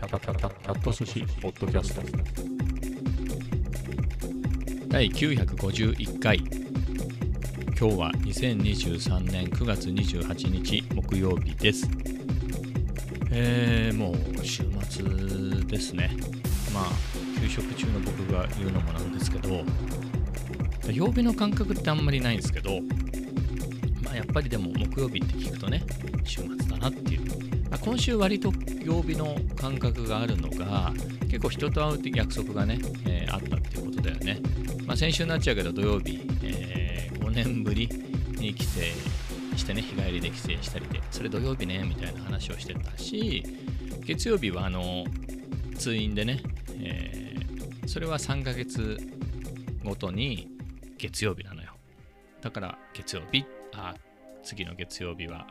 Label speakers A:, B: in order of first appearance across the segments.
A: キャタキャタキャット寿司ポッドキャスト。
B: 第951回。今日は2023年9月28日木曜日です。えー、もう週末ですね。まあ休職中の僕が言うのもなんですけど曜日の感覚ってあんまりないんですけどまあやっぱりでも木曜日って聞くとね週末だなっていう、今週割と曜日の感覚があるのが結構人と会うって約束がね、えー、あったっていうことだよね、まあ、先週になっちゃうけど土曜日、えー、5年ぶりに帰省してね日帰りで帰省したりでそれ土曜日ねみたいな話をしてたし月曜日はあの通院でね、えー、それは3ヶ月ごとに月曜日なのよ。だから月曜日あ次の月曜日は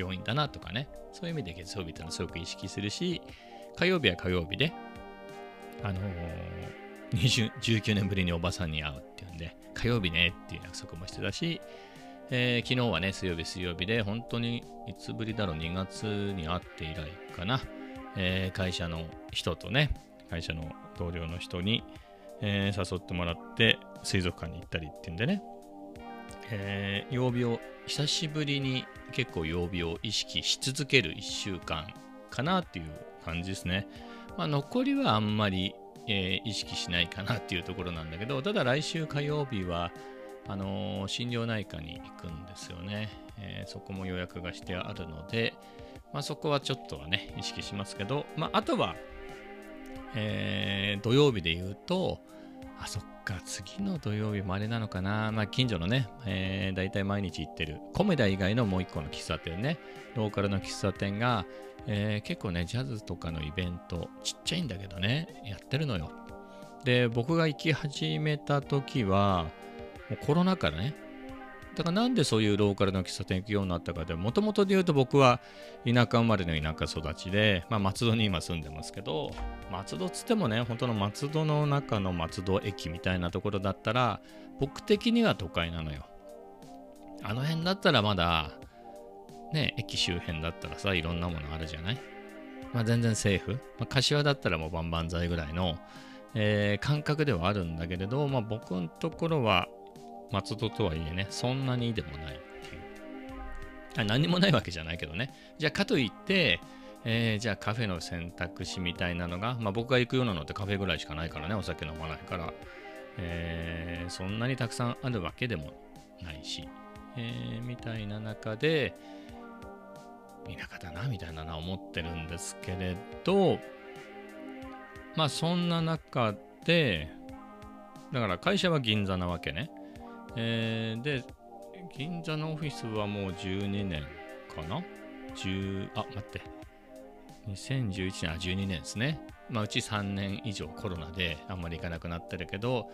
B: 病院だなとかね、そういう意味で月曜日ってのはすごく意識するし、火曜日は火曜日で、あのー、19年ぶりにおばさんに会うっていうんで、火曜日ねっていう約束もしてたし、えー、昨日はね、水曜日、水曜日で、本当にいつぶりだろう、2月に会って以来かな、えー、会社の人とね、会社の同僚の人に、えー、誘ってもらって、水族館に行ったりっていうんでね、えー、曜日を久しぶりに結構曜日を意識し続ける1週間かなっていう感じですね。まあ、残りはあんまり、えー、意識しないかなっていうところなんだけど、ただ来週火曜日は、あのー、心療内科に行くんですよね、えー、そこも予約がしてあるので、まあ、そこはちょっとはね、意識しますけど、まあ、あとは、え土曜日で言うと、あ、そっか、次の土曜日もあれなのかな。まあ、近所のね、えー、大体毎日行ってる、コメダ以外のもう一個の喫茶店ね、ローカルの喫茶店が、えー、結構ね、ジャズとかのイベント、ちっちゃいんだけどね、やってるのよ。で、僕が行き始めた時は、もうコロナ禍ね、だからなんでそういうローカルの喫茶店行くようになったかでもともとで言うと僕は田舎生まれの田舎育ちで、まあ、松戸に今住んでますけど松戸つってもね本当の松戸の中の松戸駅みたいなところだったら僕的には都会なのよ。あの辺だったらまだね駅周辺だったらさいろんなものあるじゃない？まあ全然セーフ、まあ、柏だったらもうバンバン剤ぐらいの、えー、感覚ではあるんだけれど、まあ、僕のところは松戸とはいえね、そんなにでもないっていう。あ何もないわけじゃないけどね。じゃあ、かといって、えー、じゃあカフェの選択肢みたいなのが、まあ、僕が行くようなのってカフェぐらいしかないからね、お酒飲まないから、えー、そんなにたくさんあるわけでもないし、えー、みたいな中で、田舎だな、みたいなのは思ってるんですけれど、まあそんな中で、だから会社は銀座なわけね。えー、で、銀座のオフィスはもう12年かな ?10、あ、待って。2011年、あ、12年ですね。まあ、うち3年以上コロナであんまり行かなくなってるけど、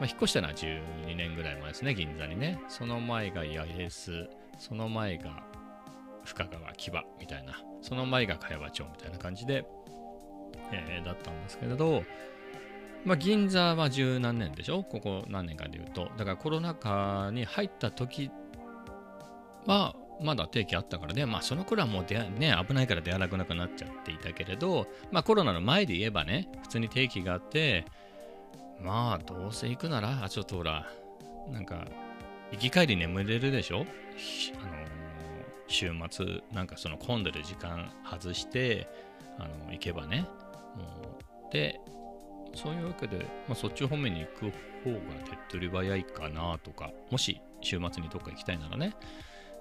B: まあ、引っ越したのは12年ぐらい前ですね、銀座にね。その前が八重洲、その前が深川木場みたいな、その前が茅場町みたいな感じで、えー、だったんですけれど、まあ、銀座は十何年でしょ？ここ何年かで言うと。だからコロナ禍に入った時は、まだ定期あったからね、まあその頃はもう出ね、危ないから出歩かなくなっちゃっていたけれど、まあコロナの前で言えばね、普通に定期があって、まあどうせ行くなら、あ、ちょっとほら、なんか、行き帰り眠れるでしょ？あの、週末、なんかその混んでる時間外して、あの、行けばね、もう、で、そういうわけで、まあ、そっち方面に行く方が手っ取り早いかなとか、もし週末にどっか行きたいならね、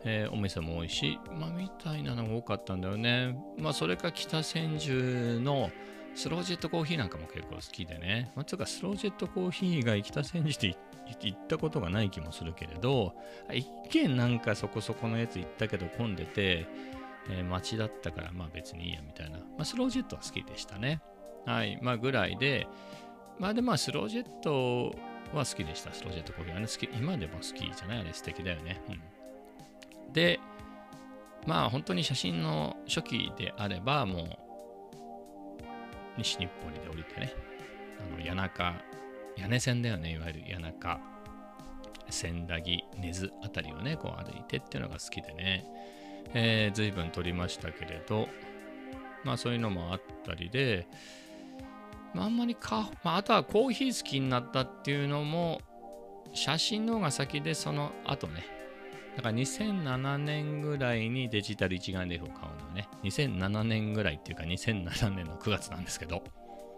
B: えー、お店も多いし、まあ、みたいなのが多かったんだよね。まあ、それか北千住のスロージェットコーヒーなんかも結構好きでね。まあ、つうか、スロージェットコーヒーが北千住で行ったことがない気もするけれど、一軒なんかそこそこのやつ行ったけど混んでて、えー、街だったからまあ別にいいやみたいな。まあ、スロージェットは好きでしたね。はい。まあ、ぐらいで、まあでまあ、スロージェットは好きでした。スロージェットコーヒーはね、好き。今でも好きじゃないあれ素敵だよね。うん。で、まあ本当に写真の初期であれば、もう、西日暮里で降りてね、あの、谷中、屋根線だよね、いわゆる谷中、千駄木、根津あたりをね、こう歩いてっていうのが好きでね、えー、随分撮りましたけれど、まあそういうのもあったりで、まあ、あんまりか、まあ、あとはコーヒー好きになったっていうのも写真の方が先でその後ね。だから2007年ぐらいにデジタル一眼レフを買うのね。2007年ぐらいっていうか2007年の9月なんですけど。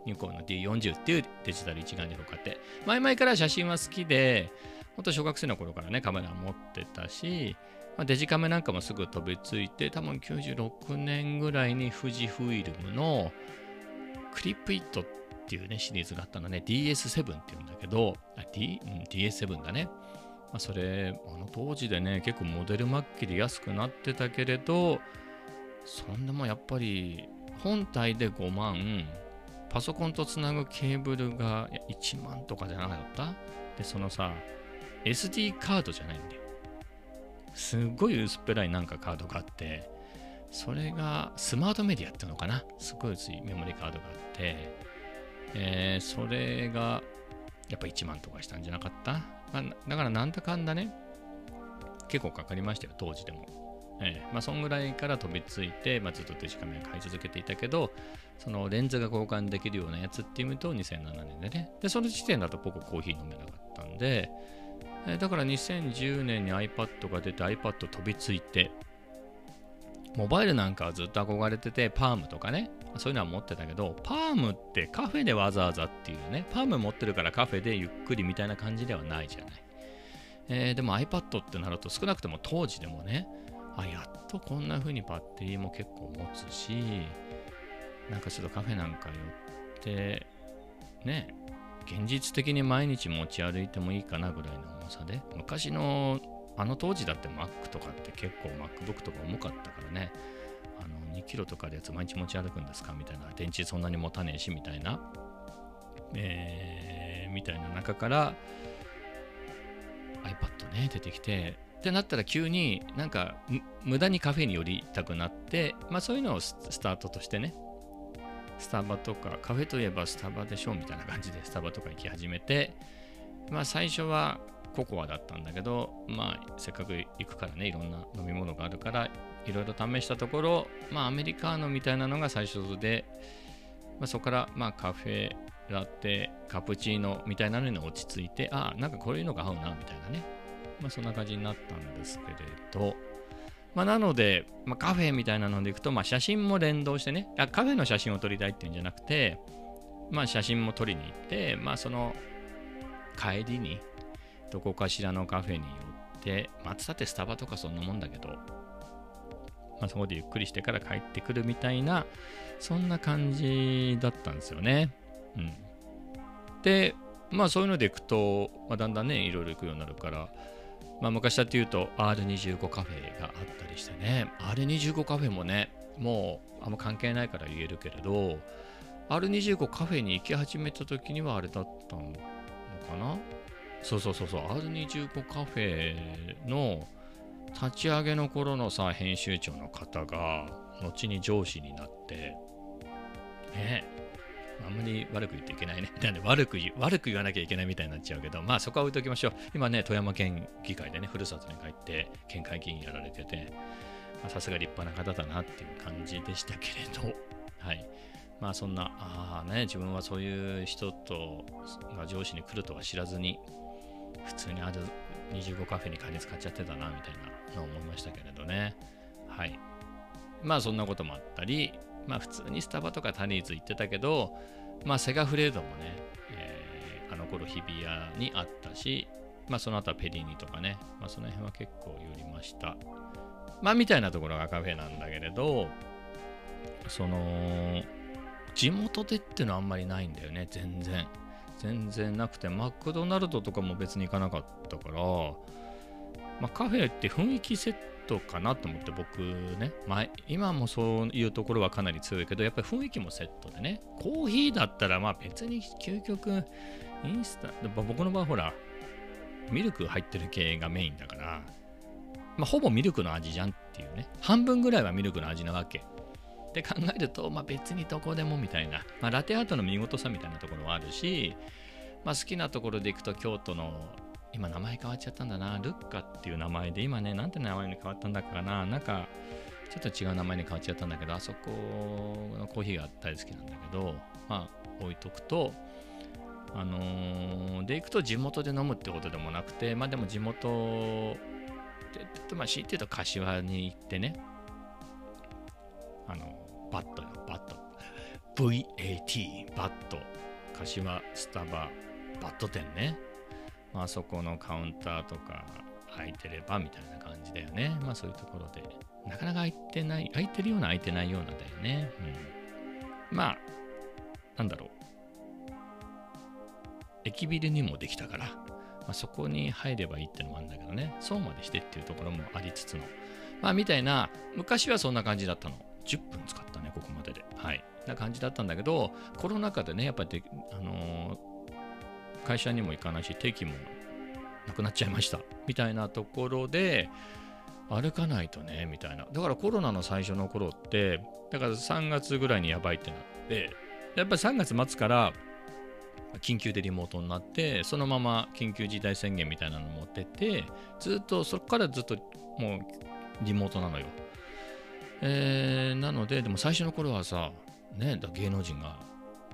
B: ニコンの D40 っていうデジタル一眼レフを買って。前々から写真は好きで本当小学生の頃からねカメラ持ってたし、まあ、デジカメなんかもすぐ飛びついて多分96年ぐらいに富士フイルムのクリップイットってていうねシリーズがあったのね。DS7 っていうんだけどあ、D うん、DS7 だね。まあ、それあの当時でね結構モデル末期で安くなってたけれどそんでもやっぱり本体で5万パソコンとつなぐケーブルが1万とかじゃなかった？でそのさ SD カードじゃないんだよ。すっごい薄っぺらいなんかカードがあってそれがスマートメディアっていうのかな？すごい薄いメモリカードがあって、えー、それがやっぱ1万とかしたんじゃなかった？ま、だからなんだかんだね、結構かかりましたよ、当時でも。ええまあ、そんぐらいから飛びついて、まあ、ずっとデジカメを買い続けていたけど、そのレンズが交換できるようなやつっていうと2007年でね。で、その時点だと僕コーヒー飲めなかったんで、えだから2010年に iPad が出て iPad 飛びついて、モバイルなんかはずっと憧れてて、パームとかね、そういうのは持ってたけど、パームってカフェでわざわざっていうね、パーム持ってるからカフェでゆっくりみたいな感じではないじゃない。えー、でも iPad ってなると少なくとも当時でもね、あ、やっとこんな風にバッテリーも結構持つし、なんかちょっとカフェなんか寄って、ね、現実的に毎日持ち歩いてもいいかなぐらいの重さで、昔のあの当時だって Mac とかって結構 MacBook とか重かったからね、あの2キロとかでやつ毎日持ち歩くんですか？みたいな、電池そんなに持たねえしみたいな、えー、みたいな中から iPad ね、出てきて、ってなったら急になんか無駄にカフェに寄りたくなって、まあそういうのをスタートとしてね、スタバとか、カフェといえばスタバでしょみたいな感じでスタバとか行き始めて、まあ最初はココアだったんだけど、まあ、せっかく行くからね、いろんな飲み物があるから、いろいろ試したところ、まあ、アメリカーノみたいなのが最初で、まあ、そこから、まあ、カフェ、ラテ、カプチーノみたいなのに落ち着いて、ああ、なんかこういうのが合うな、みたいなね。まあ、そんな感じになったんですけれど、まあ、なので、まあ、カフェみたいなので行くと、まあ、写真も連動してねあ、カフェの写真を撮りたいっていうんじゃなくて、まあ、写真も撮りに行って、まあ、その帰りに、どこかしらのカフェに寄って、松田ってスタバとかそんなもんだけど、まあ、そこでゆっくりしてから帰ってくるみたいな、そんな感じだったんですよね。うん。で、まあそういうのでいくと、まあ、だんだんね、いろいろ行くようになるから、まあ昔だっていうと R25 カフェがあったりしてね、R25 カフェもね、もうあんま関係ないから言えるけれど、R25 カフェに行き始めた時にはあれだったのかな？そうそうそうそう R25 カフェの立ち上げの頃のさ編集長の方が後に上司になってねあんまり悪く言っていけないね。なんで悪く言悪く言わなきゃいけないみたいになっちゃうけど、まあそこは置いときましょう。今ね、富山県議会でね、ふるさとに帰って県会議員やられてて、さすが立派な方だなっていう感じでしたけれど、はい。まあそんな、ああね、自分はそういう人とが上司に来るとは知らずに、普通にある25カフェに金使っちゃってたなみたいなのを思いましたけれどね。はい。まあそんなこともあったり、まあ普通にスタバとかタニーズ行ってたけど、まあセガフレードもね、えー、あの頃日比谷にあったし、まあその後はペリーニとかね、まあその辺は結構寄りました。まあみたいなところがカフェなんだけれど、その、地元でっていうのはあんまりないんだよね、全然。全然なくて、マクドナルドとかも別に行かなかったから、まあ、カフェって雰囲気セットかなと思って僕ね、まあ、今もそういうところはかなり強いけど、やっぱり雰囲気もセットでね、コーヒーだったらまあ別に究極、インスタ、僕の場合ほら、ミルク入ってる系がメインだから、まあ、ほぼミルクの味じゃんっていうね、半分ぐらいはミルクの味なわけ。って考えると、まあ、別にどこでもみたいな、まあ、ラテアートの見事さみたいなところはあるし、まあ、好きなところで行くと京都の今名前変わっちゃったんだなルッカっていう名前で今ねなんて名前に変わったんだかななんかちょっと違う名前に変わっちゃったんだけど、あそこのコーヒーが大好きなんだけど、まあ、置いとくと、あのーで行くと地元で飲むってことでもなくて、まあでも地元で、まあ、強いて言うと柏に行ってね、あの、バットよ、バット。VAT、バット。柏スタバ、バット店ね。まあそこのカウンターとか空いてればみたいな感じだよね。まあそういうところで。なかなか空いてない、空いてるような空いてないようなだよね。うん。まあ、なんだろう。駅ビルにもできたから、まあ、そこに入ればいいってのもあるんだけどね。そうまでしてっていうところもありつつの。まあみたいな、昔はそんな感じだったの。10分使ったね、ここまでで。はい。な感じだったんだけど、コロナ禍でね、やっぱり、あのー会社にも行かないし、定期もなくなっちゃいました。みたいなところで、歩かないとね、みたいな。だからコロナの最初の頃って、だから3月ぐらいにやばいってなって、やっぱり3月末から緊急でリモートになって、そのまま緊急事態宣言みたいなの持ってて、ずっと、そこからずっともうリモートなのよ。えーなので、でも最初の頃はさ、ね、芸能人が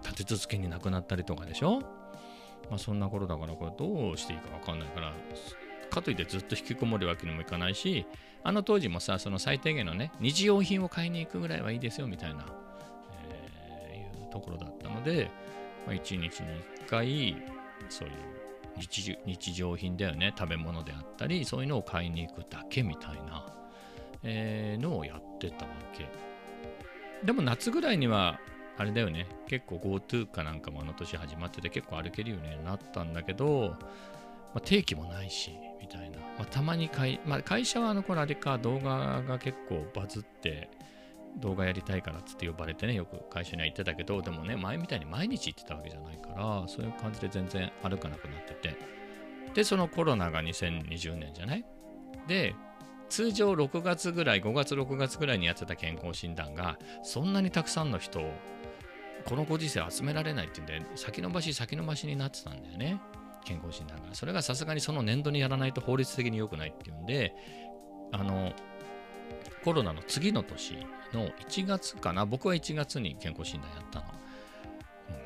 B: 立て続けに亡くなったりとかでしょ？まあそんな頃だから、これどうしていいかわかんないから、かといってずっと引きこもるわけにもいかないし、あの当時もさ、その最低限のね、日用品を買いに行くぐらいはいいですよみたいな、えーいうところだったので、まあ、1日に1回、そういう日常日常品だよね、食べ物であったり、そういうのを買いに行くだけみたいな、えーのをやってたわけ。でも夏ぐらいには、あれだよね、結構 GoTo かなんかもあの年始まってて結構歩けるようになったんだけど、まあ、定期もないし、みたいな。まあ、たまに会、まあ、会社はあの頃あれか、動画が結構バズって、動画やりたいからっつって呼ばれてね、よく会社には行ってたけど、でもね、前みたいに毎日行ってたわけじゃないから、そういう感じで全然歩かなくなってて。で、そのコロナが2020年じゃない？で、通常6月ぐらい、5月、6月ぐらいにやってた健康診断が、そんなにたくさんの人を、このご時世集められないっていうんで、先延ばし先延ばしになってたんだよね。健康診断が。それがさすがにその年度にやらないと法律的に良くないっていうんで、あの、コロナの次の年の1月かな、僕は1月に健康診断やったの。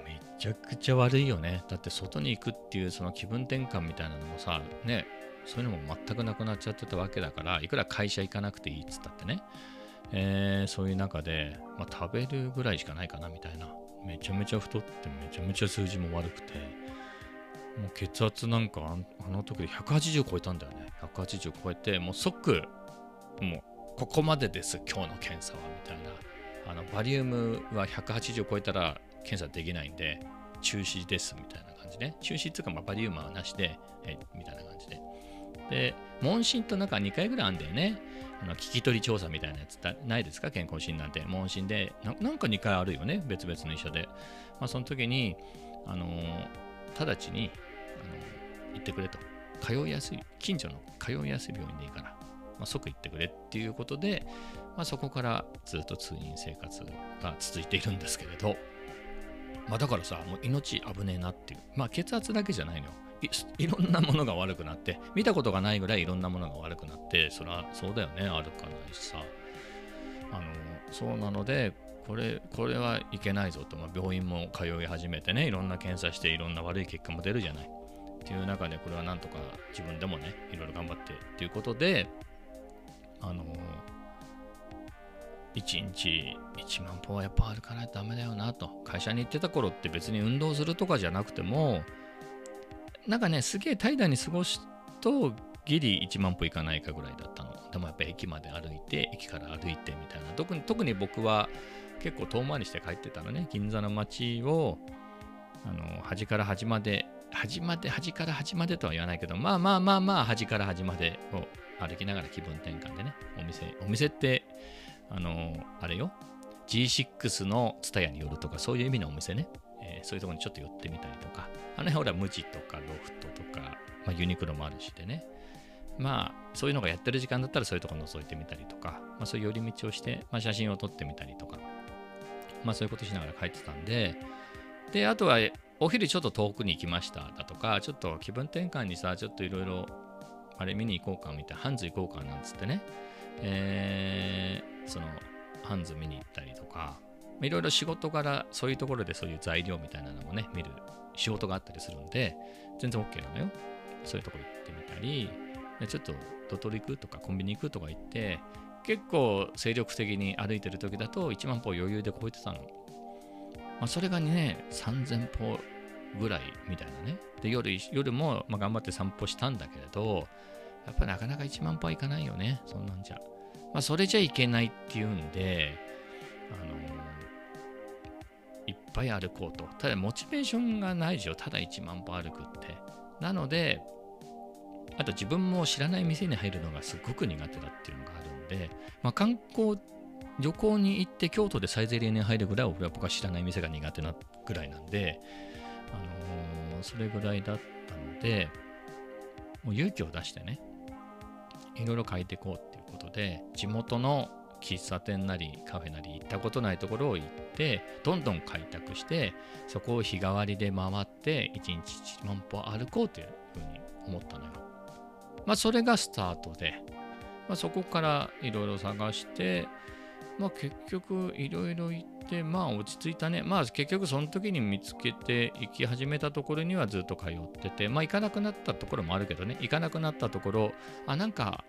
B: めちゃくちゃ悪いよね。だって外に行くっていうその気分転換みたいなのもさ、ね、そういうのも全くなくなっちゃってたわけだから、いくら会社行かなくていいっつったってね、えーそういう中で、まあ、食べるぐらいしかないかなみたいな。めちゃめちゃ太って、めちゃめちゃ数字も悪くて、もう血圧なんかあの時で180超えたんだよね。180超えて、もう即、もうここまでです、今日の検査は、みたいな。あのバリウムは180超えたら検査できないんで、中止です、みたいな感じね。中止っていうか、まあ、バリウムはなしで、えみたいな感じで。で、問診となんか2回ぐらいあるんだよね。あの聞き取り調査みたいなやつってないですか？健康診断って。問診でな、んか2回あるよね？別々の医者で。まあ、その時に、あの直ちに、あのー行ってくれと。通いやすい、近所の通いやすい病院でいいから、まあ、即行ってくれっていうことで、まあ、そこからずっと通院生活が続いているんですけれど、まあ、だからさ、もう命危ねえなっていう。まあ、血圧だけじゃないのよ。いいろんなものが悪くなって、見たことがないぐらいいろんなものが悪くなって、そりゃそうだよね、歩かないしさ。あの、そうなので、これ、これはいけないぞと、まあ、病院も通い始めてね、いろんな検査して、いろんな悪い結果も出るじゃない。っていう中で、これはなんとか自分でもね、いろいろ頑張ってっていうことで、あの、1日1万歩はやっぱ歩かないとダメだよなと。会社に行ってた頃って別に運動するとかじゃなくても、なんかね、すげえ怠惰に過ごすと、ギリ1万歩いかないかぐらいだったの。でもやっぱ駅まで歩いて、駅から歩いてみたいな。特に特に僕は結構遠回りして帰ってたのね。銀座の街を、あの、端から端まで、端まで、端から端までとは言わないけど、まあまあまあまあ、端から端までを歩きながら気分転換でね、お店、お店って、あの、あれよ、G6 の TSUTAYA によるとか、そういう意味のお店ね、えーそういうところにちょっと寄ってみたりとか、あの辺ほら、無地とかロフトとか、まあ、ユニクロもあるしでね、まあ、そういうのがやってる時間だったらそういうところ覗いてみたりとか、まあ、そういう寄り道をして、まあ、写真を撮ってみたりとか、まあ、そういうことしながら帰ってたんで、で、あとは、お昼ちょっと遠くに行きましただとか、ちょっと気分転換にさ、ちょっといろいろ、あれ見に行こうかみたいな、ハンズ行こうかなんつってね、えーそのハンズ見に行ったりとか、いろいろ仕事柄、そういうところでそういう材料みたいなのもね、見る仕事があったりするんで、全然 OK なのよ。そういうとこ行ってみたり、ちょっとドトール行くとかコンビニ行くとか言って、結構精力的に歩いてる時だと1万歩余裕で超えてたの。まあ、それがね、3000歩ぐらいみたいなね。で、夜夜も、ま、頑張って散歩したんだけれど、やっぱなかなか1万歩はいかないよね、そんなんじゃ。まあ、それじゃいけないっていうんで、あのぱい歩こうと。ただ、モチベーションがないでしょ、ただ1万歩歩くって。なので、あと自分も知らない店に入るのがすごく苦手だっていうのがあるんで、まあ、観光、旅行に行って京都でサイゼリヤに入るぐらいは僕は知らない店が苦手なぐらいなんで、あのー、それぐらいだったので、もう勇気を出してね、いろいろ変えていこうっていうことで、地元の喫茶店なりカフェなり行ったことないところを行ってどんどん開拓してそこを日替わりで回って1日1万歩歩こうというふうに思ったのよ。まあそれがスタートで、まあ、そこからいろいろ探してまあ結局いろいろ行ってまあ落ち着いたねまあ結局その時に見つけて行き始めたところにはずっと通っててまあ行かなくなったところもあるけどね行かなくなったところあなんか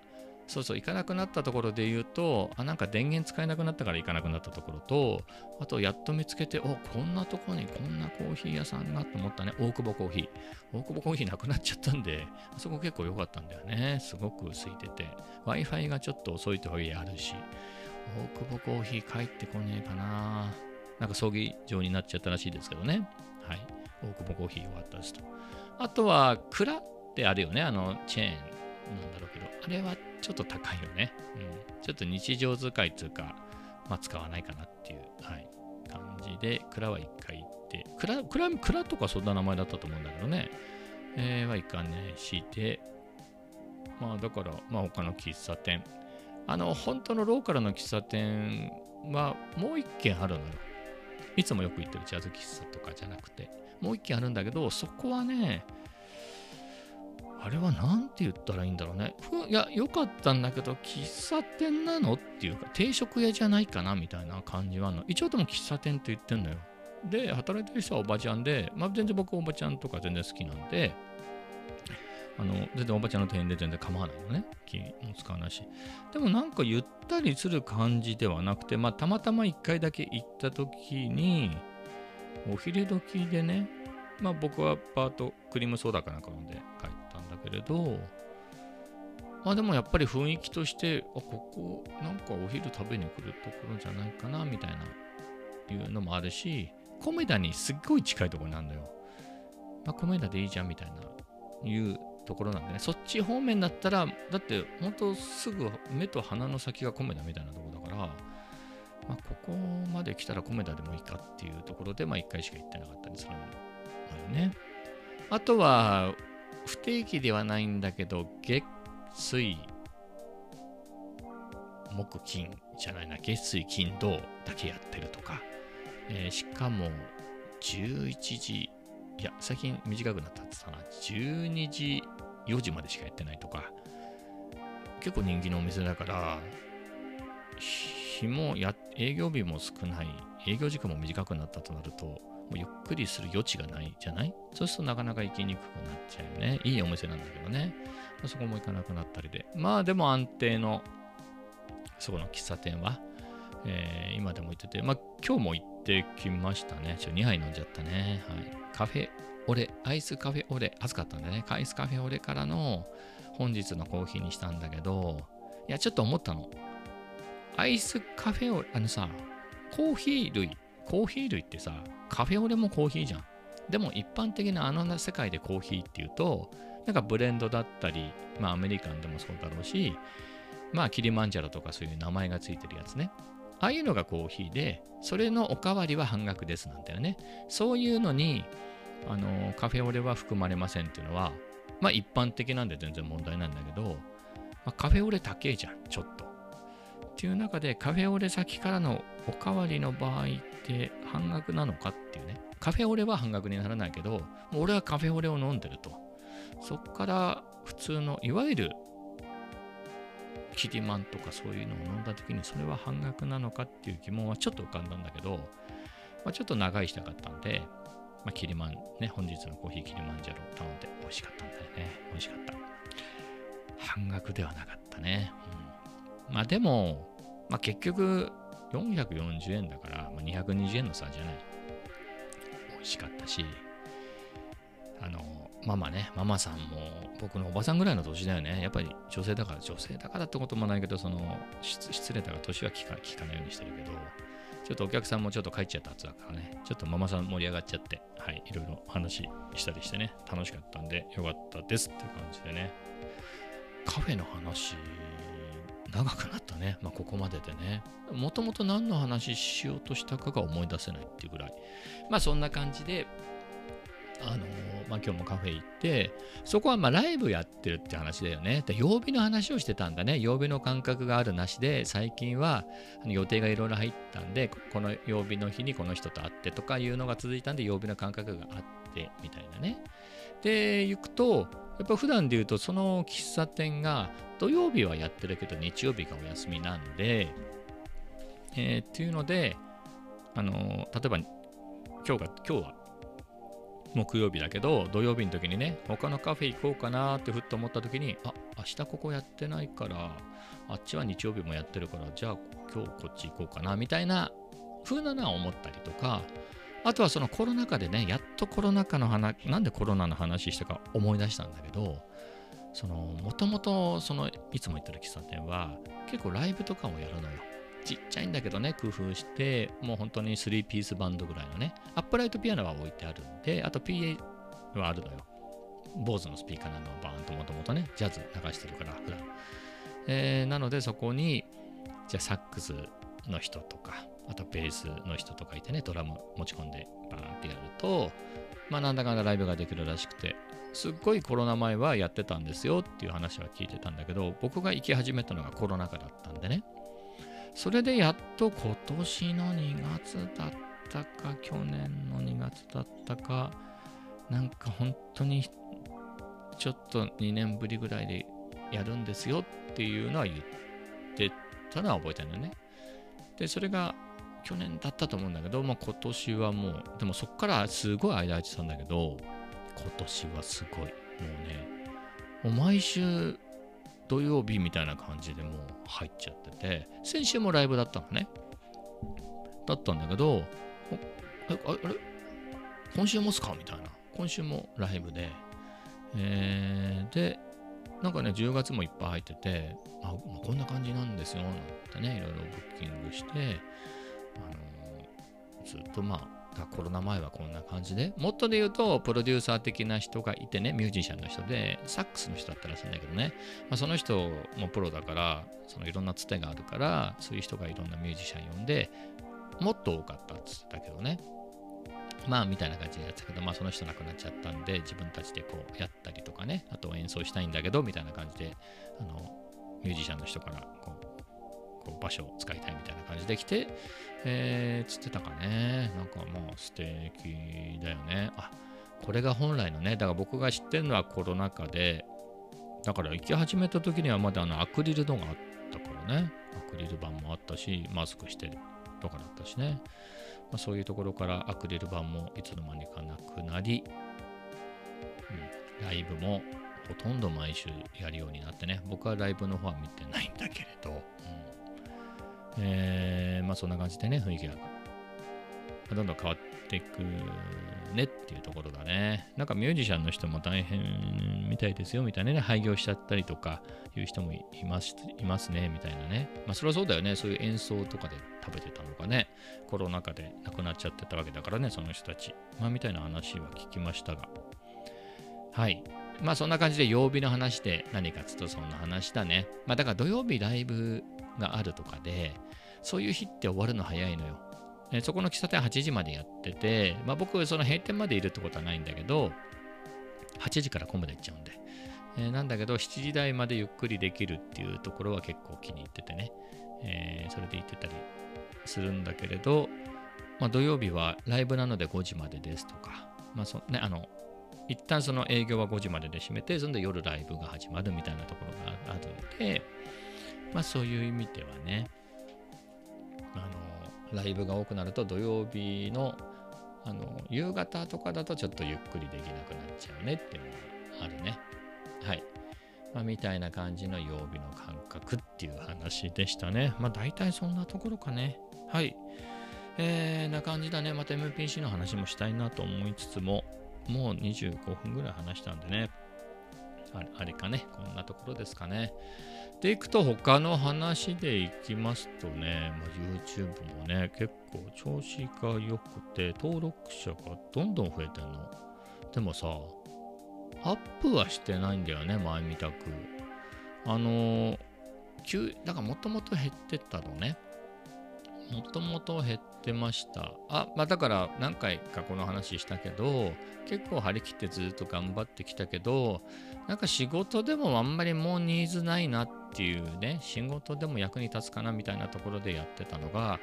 B: そうそう、行かなくなったところで言うと、あ、なんか電源使えなくなったから行かなくなったところと、あと、やっと見つけて、お、こんなとこにこんなコーヒー屋さんがと思ったね、大久保コーヒー。大久保コーヒーなくなっちゃったんで、あそこ結構良かったんだよね。すごく空いてて。Wi-Fi がちょっと遅いとはいえあるし、大久保コーヒー帰ってこねえかな。なんか葬儀場になっちゃったらしいですけどね。はい。大久保コーヒー良かったですと。あとは、蔵ってあるよね。あの、チェーンなんだろうけど、あれはちょっと高いよね。うん。ちょっと日常使いっていうか、まあ使わないかなっていう、はい、感じで、蔵は一回行って、蔵、蔵、蔵とかそんな名前だったと思うんだけどね。えー、は行かねえして、まあだから、まあ他の喫茶店。あの、本当のローカルの喫茶店はもう一軒あるのよ。いつもよく行ってるジャズ喫茶とかじゃなくて、もう一軒あるんだけど、そこはね、あれは何て言ったらいいんだろうね。いや、良かったんだけど、喫茶店なのっていうか、定食屋じゃないかなみたいな感じはあるの。一応でも喫茶店って言ってんのよ。で、働いてる人はおばちゃんで、まあ全然僕おばちゃんとか全然好きなんで、あの、全然おばちゃんの店員で全然構わないのね。気も使わないし。でもなんかゆったりする感じではなくて、まあたまたま一回だけ行った時に、お昼時でね、まあ僕はパートクリームソーダかなんか飲んで帰ったんだけれど、まあでもやっぱり雰囲気として、あ、ここなんかお昼食べに来るところじゃないかなみたいないうのもあるし、コメダにすっごい近いところなんだよ。まあコメダでいいじゃんみたいないうところなんでね、そっち方面だったら、だって本当すぐ目と鼻の先がコメダみたいなところだから、まあここまで来たらコメダでもいいかっていうところで、まあ一回しか行ってなかったりするのよね。あとは、不定期ではないんだけど、月水木金じゃないな、月水金土だけやってるとか、えーしかも11時、いや、最近短くなったって言ったな、12時、4時までしかやってないとか、結構人気のお店だから、日もや、営業日も少ない、営業時間も短くなったとなると、ゆっくりする余地がないじゃない？そうするとなかなか行きにくくなっちゃうよね。いいお店なんだけどね。まそこも行かなくなったりで。まあでも安定の、そこの喫茶店は、えー今でも行ってて、まあ今日も行ってきましたね。ちょ、2杯飲んじゃったね。はい。カフェオレ、アイスカフェオレ、暑かったんでね。アイスカフェオレからの本日のコーヒーにしたんだけど、いや、ちょっと思ったの。アイスカフェオレ、あのさ、コーヒー類、コーヒー類ってさ、カフェオレもコーヒーじゃん。でも一般的なあの世界でコーヒーっていうと、なんかブレンドだったり、まあアメリカンでもそうだろうし、まあキリマンジャロとかそういう名前がついてるやつね。ああいうのがコーヒーで、それのおかわりは半額ですなんだよね。そういうのに、あの、カフェオレは含まれませんっていうのは、まあ一般的なんで全然問題なんだけど、まあ、カフェオレ高えじゃん、ちょっと。っていう中でカフェオレ先からのおかわりの場合って半額なのかっていうね。カフェオレは半額にならないけど、俺はカフェオレを飲んでると。そっから普通の、いわゆるキリマンとかそういうのを飲んだ時にそれは半額なのかっていう疑問はちょっと浮かんだんだけど、まあ、ちょっと長いしたかったんで、まあ、キリマンね本日のコーヒーキリマンジャロを頼んで美味しかったんだよね美味しかった半額ではなかったね、うん、まあでも、まあ、結局440円だから、まあ、220円の差じゃない。美味しかったしあのママねママさんも僕のおばさんぐらいの年だよね。やっぱり女性だから女性だからってこともないけどその失礼だから年は聞か聞かないようにしてるけどちょっとお客さんもちょっと帰っちゃったやつだからね。ちょっとママさん盛り上がっちゃってはいいろいろ話したりしてね。楽しかったんでよかったですっていう感じでね。カフェの話長くなったね。まあ、ここまででね。もともと何の話しようとしたかが思い出せないっていうぐらい。まあ、そんな感じで、あのーまあ、今日もカフェ行って、そこはまあライブやってるって話だよね。で曜日の話をしてたんだね。曜日の感覚があるなしで、最近は予定がいろいろ入ったんで、この曜日の日にこの人と会ってとかいうのが続いたんで、曜日の感覚があってみたいなね。で、行くと、やっぱ普段で言うと、その喫茶店が土曜日はやってるけど、日曜日がお休みなんで、えーっていうので、あの例えば、今日が、今日は木曜日だけど、土曜日の時にね、他のカフェ行こうかなってふっと思った時に、あ、明日ここやってないから、あっちは日曜日もやってるから、じゃあ今日こっち行こうかな、みたいな風なのは思ったりとか、あとはそのコロナ禍でね、やっとコロナ禍の話、なんでコロナの話したか思い出したんだけど、その、もともと、その、いつも行ってる喫茶店は、結構ライブとかもやるのよ。ちっちゃいんだけどね、工夫して、もう本当に3ピースバンドぐらいのね、アップライトピアノは置いてあるんで、あと PA はあるのよ。坊主のスピーカーなのをバーンともともとね、ジャズ流してるから、普段。えーなのでそこに、じゃあサックスの人とか、あとベースの人とかいてね、ドラム持ち込んでバーンってやると、まあなんだかんだライブができるらしくて、すっごいコロナ前はやってたんですよっていう話は聞いてたんだけど、僕が行き始めたのがコロナ禍だったんでね。それでやっと今年の2月だったか、去年の2月だったか、なんか本当にちょっと2年ぶりぐらいでやるんですよっていうのは言ってたのは覚えてるのね。で、それが去年だったと思うんだけど、まあ、今年はもう、でもそっからすごい間空いてたんだけど、今年はすごい。もうね、もう毎週土曜日みたいな感じでもう入っちゃってて、先週もライブだったのね。だったんだけど、ああれ？今週もっすか？みたいな。今週もライブで。えーで、なんかね、10月もいっぱい入ってて、あ、まあこんな感じなんですよ、なんてね、いろいろブッキングして、あのずっとまあ、コロナ前はこんな感じで、もっとで言うと、プロデューサー的な人がいてね、ミュージシャンの人で、サックスの人だったらしいんだけどね、まあ、その人もプロだから、そのいろんなつてがあるから、そういう人がいろんなミュージシャン呼んで、もっと多かったっつってたけどね。まあ、みたいな感じでやってたけど、まあ、その人亡くなっちゃったんで、自分たちでこうやったりとかね、あと演奏したいんだけど、みたいな感じで、あの、ミュージシャンの人から、こう、こう場所を使いたいみたいな感じで来て、えー、つってたかね。なんかまあ素敵だよね。あ、これが本来のね、だから僕が知ってるのはコロナ禍で、だから行き始めた時にはまだあのアクリルのがあったからね。アクリル板もあったし、マスクしてるとかだったしね。まあ、そういうところからアクリル板もいつの間にかなくなり、うん、ライブもほとんど毎週やるようになってね。僕はライブの方は見てないんだけれど、うんえーまあそんな感じでね、雰囲気がどんどん変わっていくねっていうところだね。なんかミュージシャンの人も大変みたいですよみたいなね、廃業しちゃったりとかいう人もいますいますねみたいなね。まあそれはそうだよね、そういう演奏とかで食べてたのかね、コロナ禍で亡くなっちゃってたわけだからね、その人たち。まあみたいな話は聞きましたが。はい。まあそんな感じで曜日の話で何かつとそんな話だね。まあだから土曜日ライブがあるとかで、そういう日って終わるの早いのよ。えそこの喫茶店8時までやってて、まあ僕その閉店までいるってことはないんだけど、8時から混むで行っちゃうんで。えーなんだけど7時台までゆっくりできるっていうところは結構気に入っててね。えーそれで行ってたりするんだけれど、まあ土曜日はライブなので5時までですとか、まあそね、あの、一旦その営業は5時までで閉めて、そんで夜ライブが始まるみたいなところがあるので、まあそういう意味ではね、あの、ライブが多くなると土曜日のあの夕方とかだとちょっとゆっくりできなくなっちゃうねっていうのがあるね。はい。まあ、みたいな感じの曜日の感覚っていう話でしたね。まあ大体そんなところかね。はい。えー、な感じだね。また MPC の話もしたいなと思いつつも、もう25分ぐらい話したんでね。あれあれかね。こんなところですかね。でいくと他の話でいきますとね、まあ、YouTube もね、結構調子が良くて、登録者がどんどん増えてんの。でもさ、アップはしてないんだよね、前みたく。あのー、急、だからもともと減ってたのね。もともと減ってました。あ、まあだから何回かこの話したけど、結構張り切ってずっと頑張ってきたけど、なんか仕事でもあんまりもうニーズないなってっていうね、仕事でも役に立つかなみたいなところでやってたのが、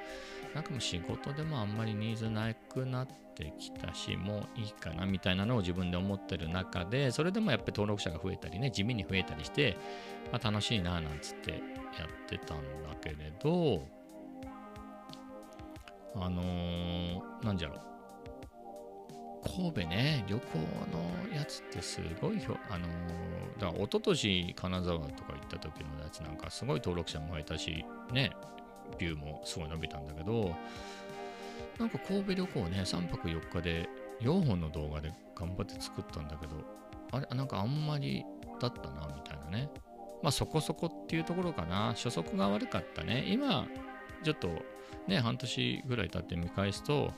B: なんかもう仕事でもあんまりニーズなくなってきたし、もういいかなみたいなのを自分で思ってる中で、それでもやっぱり登録者が増えたりね、地味に増えたりして、まあ、楽しいななんつってやってたんだけれど、あのー、なんじゃろう。神戸ね、旅行のやつってすごいひょ、あのー、だから一昨年金沢とか行った時のやつなんかすごい登録者も増えたし、ね、ビューもすごい伸びたんだけど、なんか神戸旅行ね、3泊4日で4本の動画で頑張って作ったんだけど、あれ、なんかあんまりだったな、みたいなね。まあそこそこっていうところかな。初速が悪かったね。今、ちょっとね、半年ぐらい経って見返すと、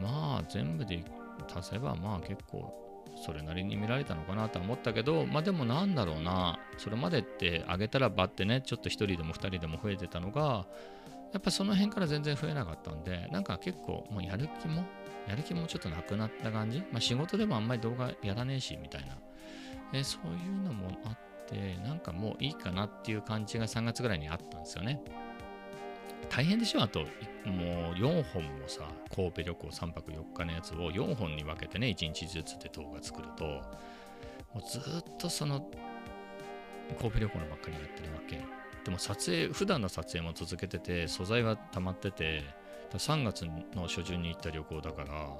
B: まあ全部で足せばまあ結構それなりに見られたのかなとは思ったけど、まあでもなんだろうな、それまでって上げたらばってね、ちょっと1人でも2人でも増えてたのが、やっぱその辺から全然増えなかったんで、なんか結構もうやる気も、やる気もちょっとなくなった感じ？まあ仕事でもあんまり動画やらねえし、みたいな。えそういうのもあって、なんかもういいかなっていう感じが3月ぐらいにあったんですよね。大変でしょ？あと、もう4本もさ、神戸旅行3泊4日のやつを4本に分けてね、1日ずつで動画作ると、もうずっとその神戸旅行のばっかりやってるわけ。でも撮影、普段の撮影も続けてて、素材は溜まってて、3月の初旬に行った旅行だから、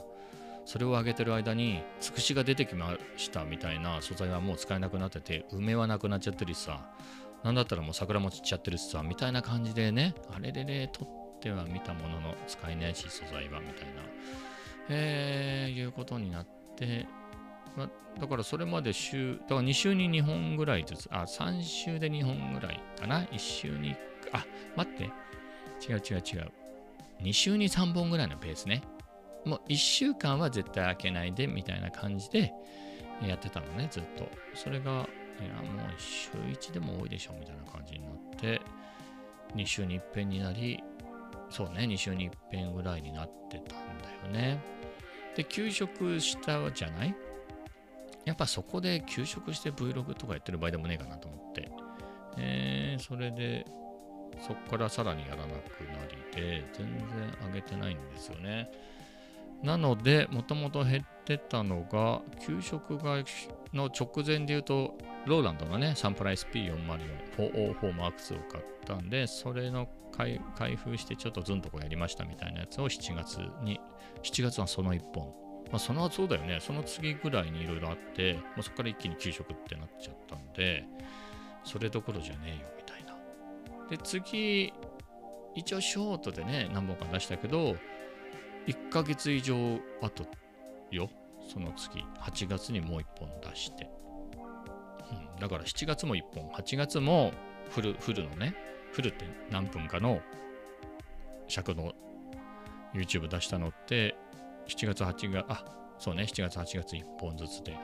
B: それを上げてる間に、つくしが出てきましたみたいな素材はもう使えなくなってて、梅はなくなっちゃってるしさ、なんだったらもう桜も散っちゃってるしさ、みたいな感じでね、あれれれ撮っては見たものの使えないし、素材はみたいな、えー、いうことになって、まだからそれまで週、だから2週に2本ぐらいずつ、あ、3週で2本ぐらいかな？1週に、あ、待って。違う違う違う。2週に3本ぐらいのペースね。もう1週間は絶対開けないでみたいな感じでやってたのね、ずっと。それが、いや、もう週1でも多いでしょみたいな感じになって、2週に一遍になり、そうね、2週に一遍ぐらいになってたんだよね。で、休職したじゃない？やっぱそこで休職して Vlog とかやってる場合でもねえかなと思って。えー、それで、そこからさらにやらなくなりで、全然上げてないんですよね。なので、もともと減ってたのが、給食がの直前で言うと、ローランドのね、サンプライ SP404、404 Mark II を買ったんで、それの開封してちょっとズンとこやりましたみたいなやつを7月に、7月はその1本。まあ、その後そうだよね、その次ぐらいにいろいろあって、まあ、そこから一気に給食ってなっちゃったんで、それどころじゃねえよみたいな。で、次、一応ショートでね、何本か出したけど、1ヶ月以上後よ、その次、8月にもう1本出して。うん、だから7月も1本、8月もフルフルのね、フルって何分かの尺の YouTube 出したのって、7月、8月、あ、そうね、7月、8月1本ずつで。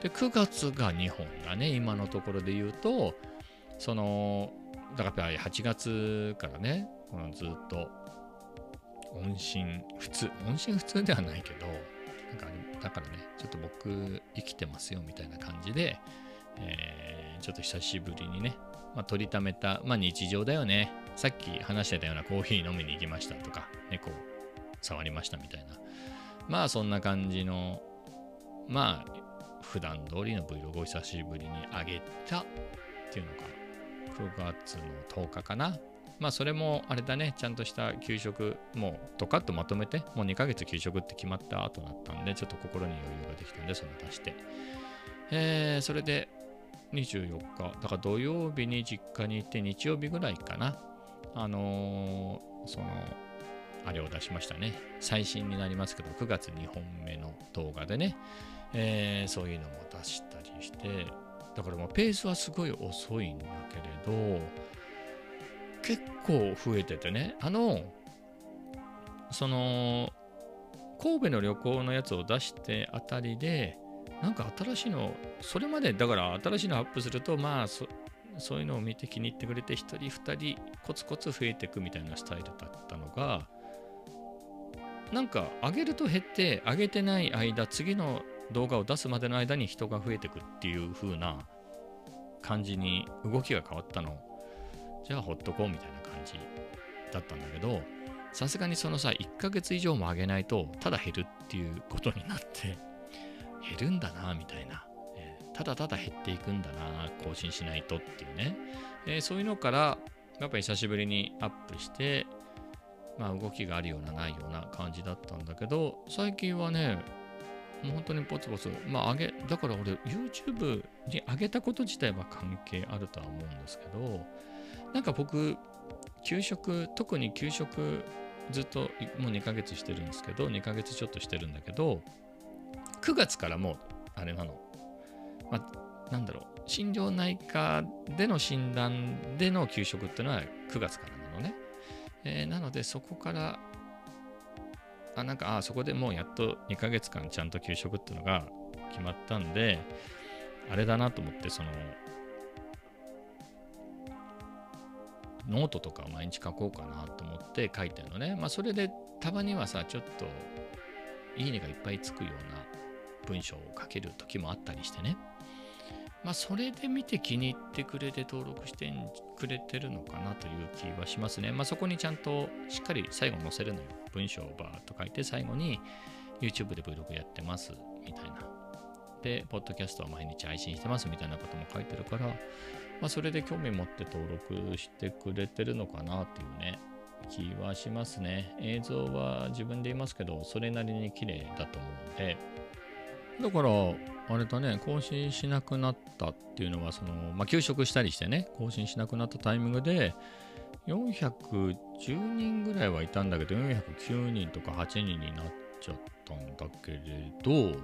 B: で、9月が2本だね、今のところで言うと、その、だからやっぱり8月からね、このずっと音信普通、音信普通ではないけど、なんかだからね、ちょっと僕生きてますよみたいな感じで、えー、ちょっと久しぶりにね、まあ、取りためた、まあ日常だよね。さっき話してたようなコーヒー飲みに行きましたとか、猫触りましたみたいな。まあそんな感じの、まあ普段通りの Vlog を久しぶりに上げたっていうのが9月の10日かな。まあそれもあれだね、ちゃんとした給食、もうドカッとまとめて、もう2ヶ月給食って決まった後だったんで、ちょっと心に余裕ができたんで、その出して。えー、それで24日、だから土曜日に実家に行って日曜日ぐらいかな。あのーその、あれを出しましたね。最新になりますけど、9月2本目の動画でね、えーそういうのも出したりして、だからもうペースはすごい遅いんだけれど、結構増えててね、あの、その、神戸の旅行のやつを出してあたりで、なんか新しいの、それまでだから新しいのアップすると、まあそ、そういうのを見て気に入ってくれて、1人2人コツコツ増えていくみたいなスタイルだったのが、なんか上げると減って、上げてない間、次の動画を出すまでの間に人が増えていくっていう風な感じに動きが変わったの。じゃあほっとこうみたいな感じだったんだけど、さすがにそのさ、1ヶ月以上も上げないと、ただ減るっていうことになって、減るんだな、みたいな。えーただただ減っていくんだな、更新しないとっていうね。えーそういうのから、やっぱり久しぶりにアップして、まあ動きがあるようなないような感じだったんだけど、最近はね、もう本当にポツポツ、まあ上げ、だから俺 YouTube に上げたこと自体は関係あるとは思うんですけど、なんか僕、給食、特に給食ずっともう2ヶ月してるんですけど、2ヶ月ちょっとしてるんだけど、9月からもう、あれなの、まあ、なんだろう、心療内科での診断での給食っていうのは9月からなのね。えーなので、そこから、あ、なんか、あ、そこでもうやっと2ヶ月間ちゃんと給食っていうのが決まったんで、あれだなと思って、その、ノートとか毎日書こうかなと思って書いてるのね。まあ、それでたまにはさ、ちょっと、いいねがいっぱいつくような文章を書ける時もあったりしてね。まあ、それで見て気に入ってくれて登録してくれてるのかなという気はしますね。まあ、そこにちゃんとしっかり最後載せるのよ。文章をバーッと書いて最後に YouTube で Vlog やってますみたいな。で、ポッドキャストは毎日配信してますみたいなことも書いてるから、まあ、それで興味持って登録してくれてるのかなっていうね、気はしますね。映像は自分で言いますけど、それなりに綺麗だと思うんで、だから、あれだね、更新しなくなったっていうのは、その、まあ、休職したりしてね、更新しなくなったタイミングで、410人ぐらいはいたんだけど、409人とか8人になっちゃったんだけれど、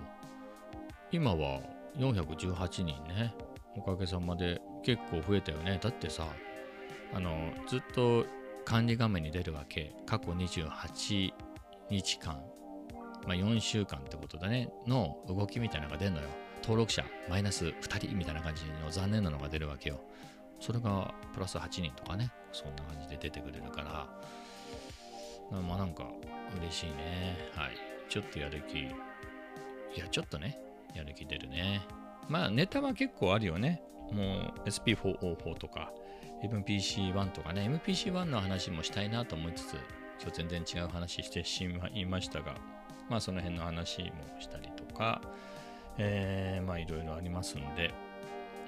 B: 今は418人ね、おかげさまで結構増えたよね。だってさ、あの、ずっと管理画面に出るわけ。過去28日間、まあ、4週間ってことだね、の動きみたいなのが出るのよ。登録者マイナス2人みたいな感じの残念なのが出るわけよ。それがプラス8人とかね、そんな感じで出てくれるから、まあなんか嬉しいね。はい。ちょっとやる気、いや、ちょっとね、やる気出るね。まあネタは結構あるよね。もう SP404 とか MPC1 とかね、MPC1 の話もしたいなと思いつつ、今日全然違う話してしまいましたが、まあその辺の話もしたりとか、えー、まあいろいろありますんで、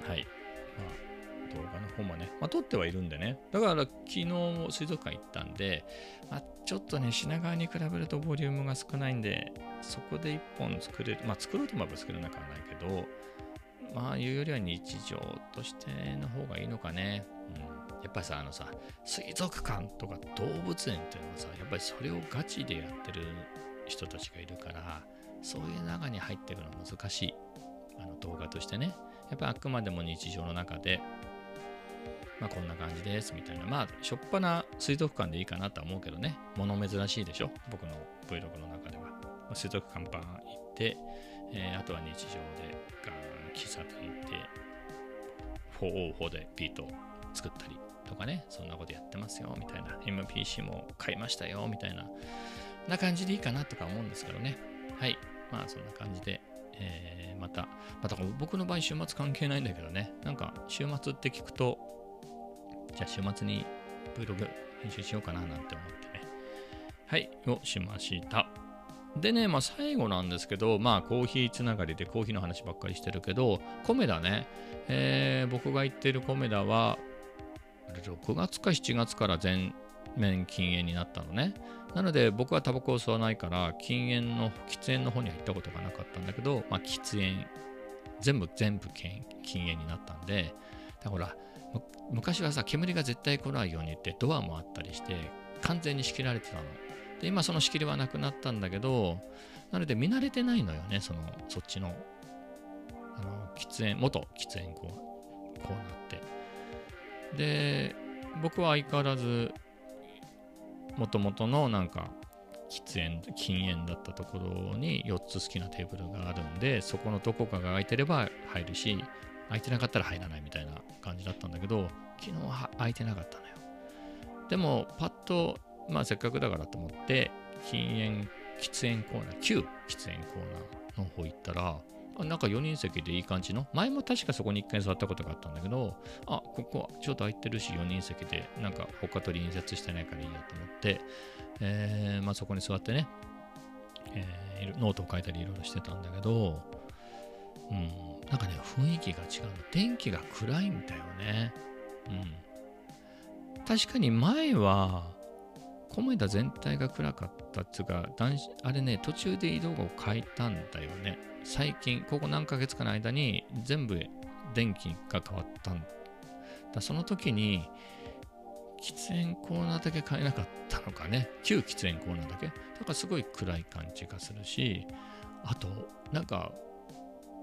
B: はい。まあ動画の方もね、まあ撮ってはいるんでね。だから昨日水族館行ったんで、まあちょっとね、品川に比べるとボリュームが少ないんで、そこで1本作れる、まあ作ろうと思えば作れなくはないけど、まあ言うよりは日常としての方がいいのかね。うん、やっぱりさ、あのさ、水族館とか動物園っていうのはさ、やっぱりそれをガチでやってる人たちがいるから、そういう中に入っていくのは難しい。あの動画としてね。やっぱりあくまでも日常の中で、まあこんな感じですみたいな。まあ、しょっぱな水族館でいいかなとは思うけどね。物珍しいでしょ？僕の Vlog の中では。水族館パン行って、えーあとは日常でガーン喫茶店行って、404でビート作ったりとかね、そんなことやってますよみたいな。MPC も買いましたよみたいな。な感じでいいかなとか思うんですけどね。はい。まあそんな感じで、えーまた、また僕の場合週末関係ないんだけどね。なんか週末って聞くと、じゃあ週末に Vlog 編集しようかななんて思ってね。はい。をしました。でね、まあ最後なんですけど、まあコーヒーつながりでコーヒーの話ばっかりしてるけど、コメダね、えー僕が行ってるコメダは、6月か7月から全面禁煙になったのね。なので僕はタバコを吸わないから禁煙の喫煙の方には行ったことがなかったんだけど、まあ、喫煙全部全部禁煙になったんでだから昔はさ煙が絶対来ないようにってドアもあったりして完全に仕切られてたので今その仕切りはなくなったんだけどなので見慣れてないのよねそのそっちのあの喫煙元喫煙コーナーって。で僕は相変わらずもともとのなんか喫煙禁煙だったところに4つ好きなテーブルがあるんでそこのどこかが空いてれば入るし空いてなかったら入らないみたいな感じだったんだけど昨日は空いてなかったのよ。でもパッとまあせっかくだからと思って禁煙喫煙コーナー旧喫煙コーナーの方行ったらなんか4人席でいい感じの？前も確かそこに1回座ったことがあったんだけどあここはちょっと空いてるし4人席でなんか他と隣接してないからいいやと思ってえー、まあ、そこに座ってね、えー、ノートを書いたりいろいろしてたんだけど、うん、なんかね、雰囲気が違うの。電気が暗いんだよね。うん。確かに前は、コメダ全体が暗かったっていうか、あれね、途中で移動を変えたんだよね。最近、ここ何ヶ月かの間に全部電気が変わったんだ。その時に、喫煙コーナーだけ買えなかったのかね。旧喫煙コーナーだけ。だからすごい暗い感じがするし、あと、なんか、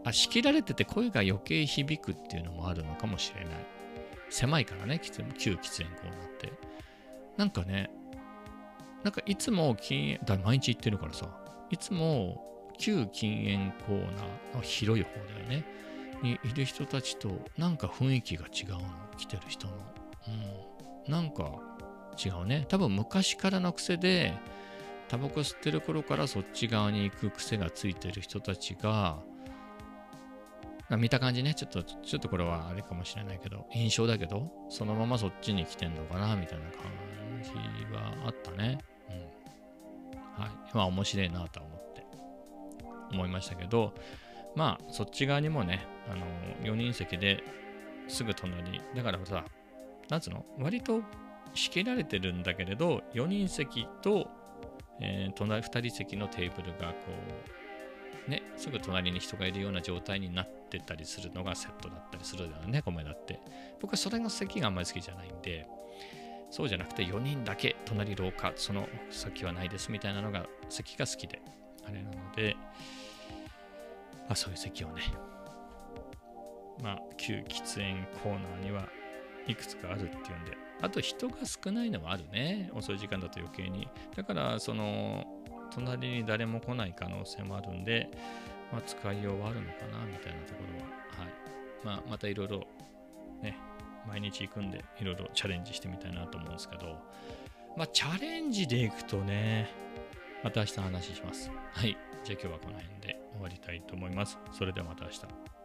B: あ、仕切られてて声が余計響くっていうのもあるのかもしれない。狭いからね、旧喫煙コーナーって。なんかね、なんかいつも禁煙、だ毎日行ってるからさ、いつも旧禁煙コーナーの広い方だよね。にいる人たちとなんか雰囲気が違うの、来てる人の。うん。なんか違うね。多分昔からの癖で、タバコ吸ってる頃からそっち側に行く癖がついてる人たちが、見た感じね、ちょっと、ちょっとこれはあれかもしれないけど、印象だけど、そのままそっちに来てんのかな、みたいな感じはあったね。まあ面白いなと思って、思いましたけど、まあそっち側にもね、あの、4人席ですぐ隣、だからさ、なんつうの割と仕切られてるんだけれど、4人席と、えー、隣2人席のテーブルがこう、ね、すぐ隣に人がいるような状態になってたりするのがセットだったりするだよね、米だって。僕はそれの席があんまり好きじゃないんで、そうじゃなくて4人だけ隣廊下、その先はないですみたいなのが席が好きで、あれなので、あそういう席をね、まあ、旧喫煙コーナーにはいくつかあるっていうんで、あと人が少ないのもあるね。遅い時間だと余計に。だから、その、隣に誰も来ない可能性もあるんで、まあ、使いようはあるのかな、みたいなところは。はい。まあ、またいろいろ、ね、毎日行くんで、いろいろチャレンジしてみたいなと思うんですけど、まあ、チャレンジで行くとね、また明日話します。はい。じゃあ今日はこの辺で終わりたいと思います。それではまた明日。